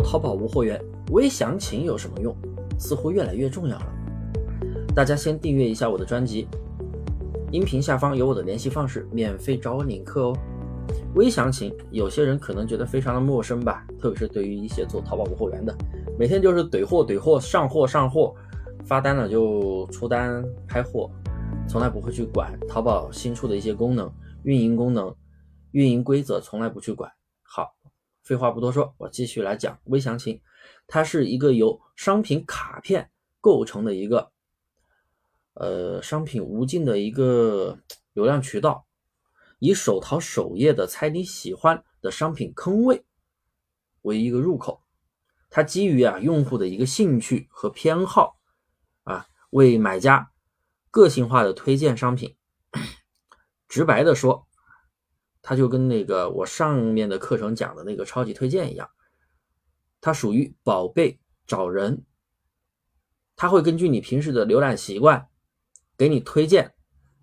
淘宝无货源，微详情有什么用？似乎越来越重要了。大家先订阅一下我的专辑，音频下方有我的联系方式，免费找我领课哦。微详情，有些人可能觉得非常的陌生吧，特别是对于一些做淘宝无货源的，每天就是怼货怼货，上货上货，发单了就出单拍货，从来不会去管淘宝新出的一些功能、运营功能、运营规则，从来不去管。废话不多说，我继续来讲微详情。它是一个由商品卡片构成的一个，呃，商品无尽的一个流量渠道，以手淘首页的猜你喜欢的商品坑位为一个入口，它基于啊用户的一个兴趣和偏好啊，为买家个性化的推荐商品。直白的说。它就跟那个我上面的课程讲的那个超级推荐一样，它属于宝贝找人，它会根据你平时的浏览习惯，给你推荐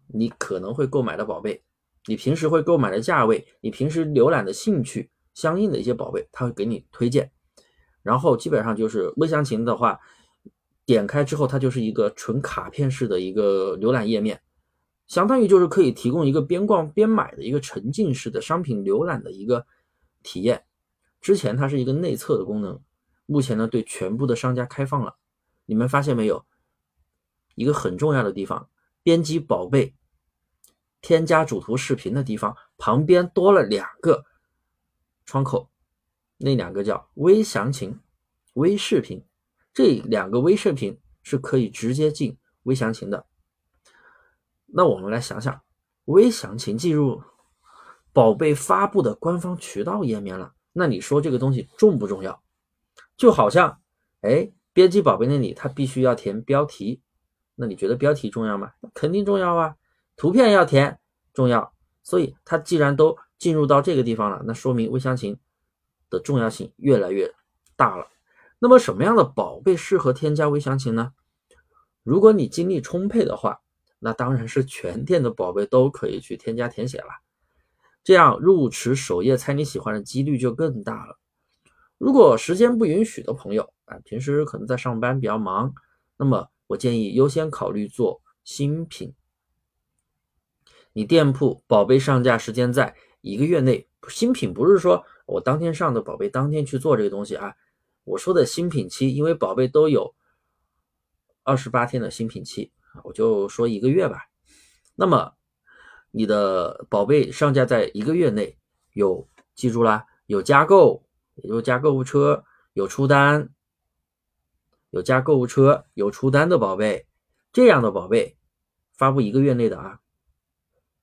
你可能会购买的宝贝，你平时会购买的价位，你平时浏览的兴趣相应的一些宝贝，它会给你推荐。然后基本上就是微详情的话，点开之后它就是一个纯卡片式的一个浏览页面。相当于就是可以提供一个边逛边买的一个沉浸式的商品浏览的一个体验。之前它是一个内测的功能，目前呢对全部的商家开放了。你们发现没有？一个很重要的地方，编辑宝贝、添加主图视频的地方旁边多了两个窗口，那两个叫微详情、微视频。这两个微视频是可以直接进微详情的。那我们来想想，微详情进入宝贝发布的官方渠道页面了，那你说这个东西重不重要？就好像，哎，编辑宝贝那里它必须要填标题，那你觉得标题重要吗？肯定重要啊。图片要填重要，所以它既然都进入到这个地方了，那说明微详情的重要性越来越大了。那么什么样的宝贝适合添加微详情呢？如果你精力充沛的话。那当然是全店的宝贝都可以去添加填写了，这样入池首页猜你喜欢的几率就更大了。如果时间不允许的朋友啊，平时可能在上班比较忙，那么我建议优先考虑做新品。你店铺宝贝上架时间在一个月内，新品不是说我当天上的宝贝当天去做这个东西啊，我说的新品期，因为宝贝都有二十八天的新品期。我就说一个月吧，那么你的宝贝上架在一个月内，有记住啦，有加购，也就加购物车，有出单，有加购物车，有出单的宝贝，这样的宝贝发布一个月内的啊，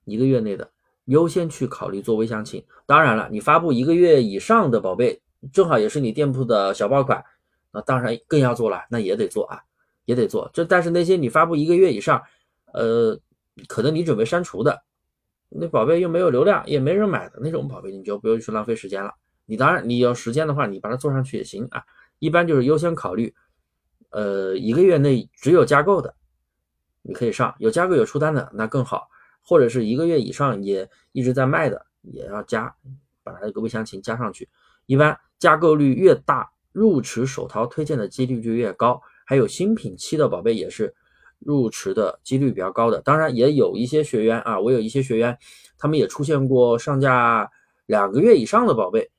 一个月内的优先去考虑做微详情。当然了，你发布一个月以上的宝贝，正好也是你店铺的小爆款，那当然更要做了，那也得做啊。也得做，这但是那些你发布一个月以上，呃，可能你准备删除的，那宝贝又没有流量，也没人买的那种宝贝，你就不用去浪费时间了。你当然你有时间的话，你把它做上去也行啊。一般就是优先考虑，呃，一个月内只有加购的，你可以上；有加购有出单的那更好，或者是一个月以上也一直在卖的，也要加，把它这个微详情加上去。一般加购率越大，入池手淘推荐的几率就越高。还有新品期的宝贝也是入池的几率比较高的，当然也有一些学员啊，我有一些学员，他们也出现过上架两个月以上的宝贝，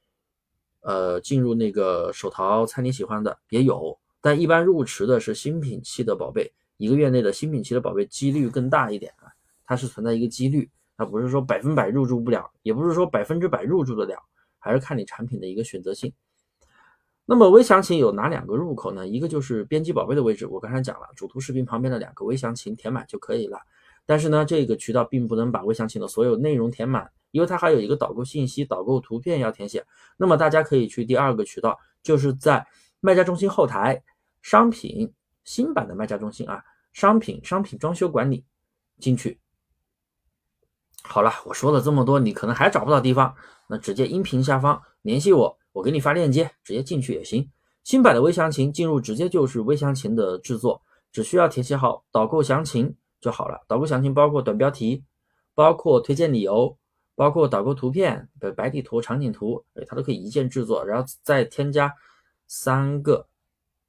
呃，进入那个手淘猜你喜欢的也有，但一般入池的是新品期的宝贝，一个月内的新品期的宝贝几率更大一点啊，它是存在一个几率，它不是说百分百入驻不了，也不是说百分之百入驻得了，还是看你产品的一个选择性。那么微详情有哪两个入口呢？一个就是编辑宝贝的位置，我刚才讲了，主图视频旁边的两个微详情填满就可以了。但是呢，这个渠道并不能把微详情的所有内容填满，因为它还有一个导购信息、导购图片要填写。那么大家可以去第二个渠道，就是在卖家中心后台商品新版的卖家中心啊，商品商品装修管理进去。好了，我说了这么多，你可能还找不到地方，那直接音频下方联系我。我给你发链接，直接进去也行。新版的微详情进入直接就是微详情的制作，只需要填写好导购详情就好了。导购详情包括短标题，包括推荐理由，包括导购图片的白底图、场景图，哎，它都可以一键制作，然后再添加三个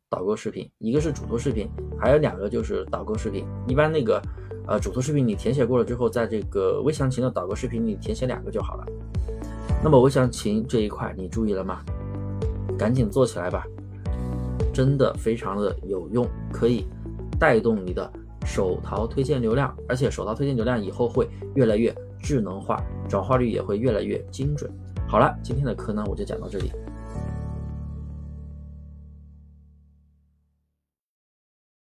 导购视频，一个是主图视频，还有两个就是导购视频。一般那个呃主图视频你填写过了之后，在这个微详情的导购视频里填写两个就好了。那么我想，请这一块你注意了吗？赶紧做起来吧，真的非常的有用，可以带动你的手淘推荐流量，而且手淘推荐流量以后会越来越智能化，转化率也会越来越精准。好了，今天的课呢我就讲到这里。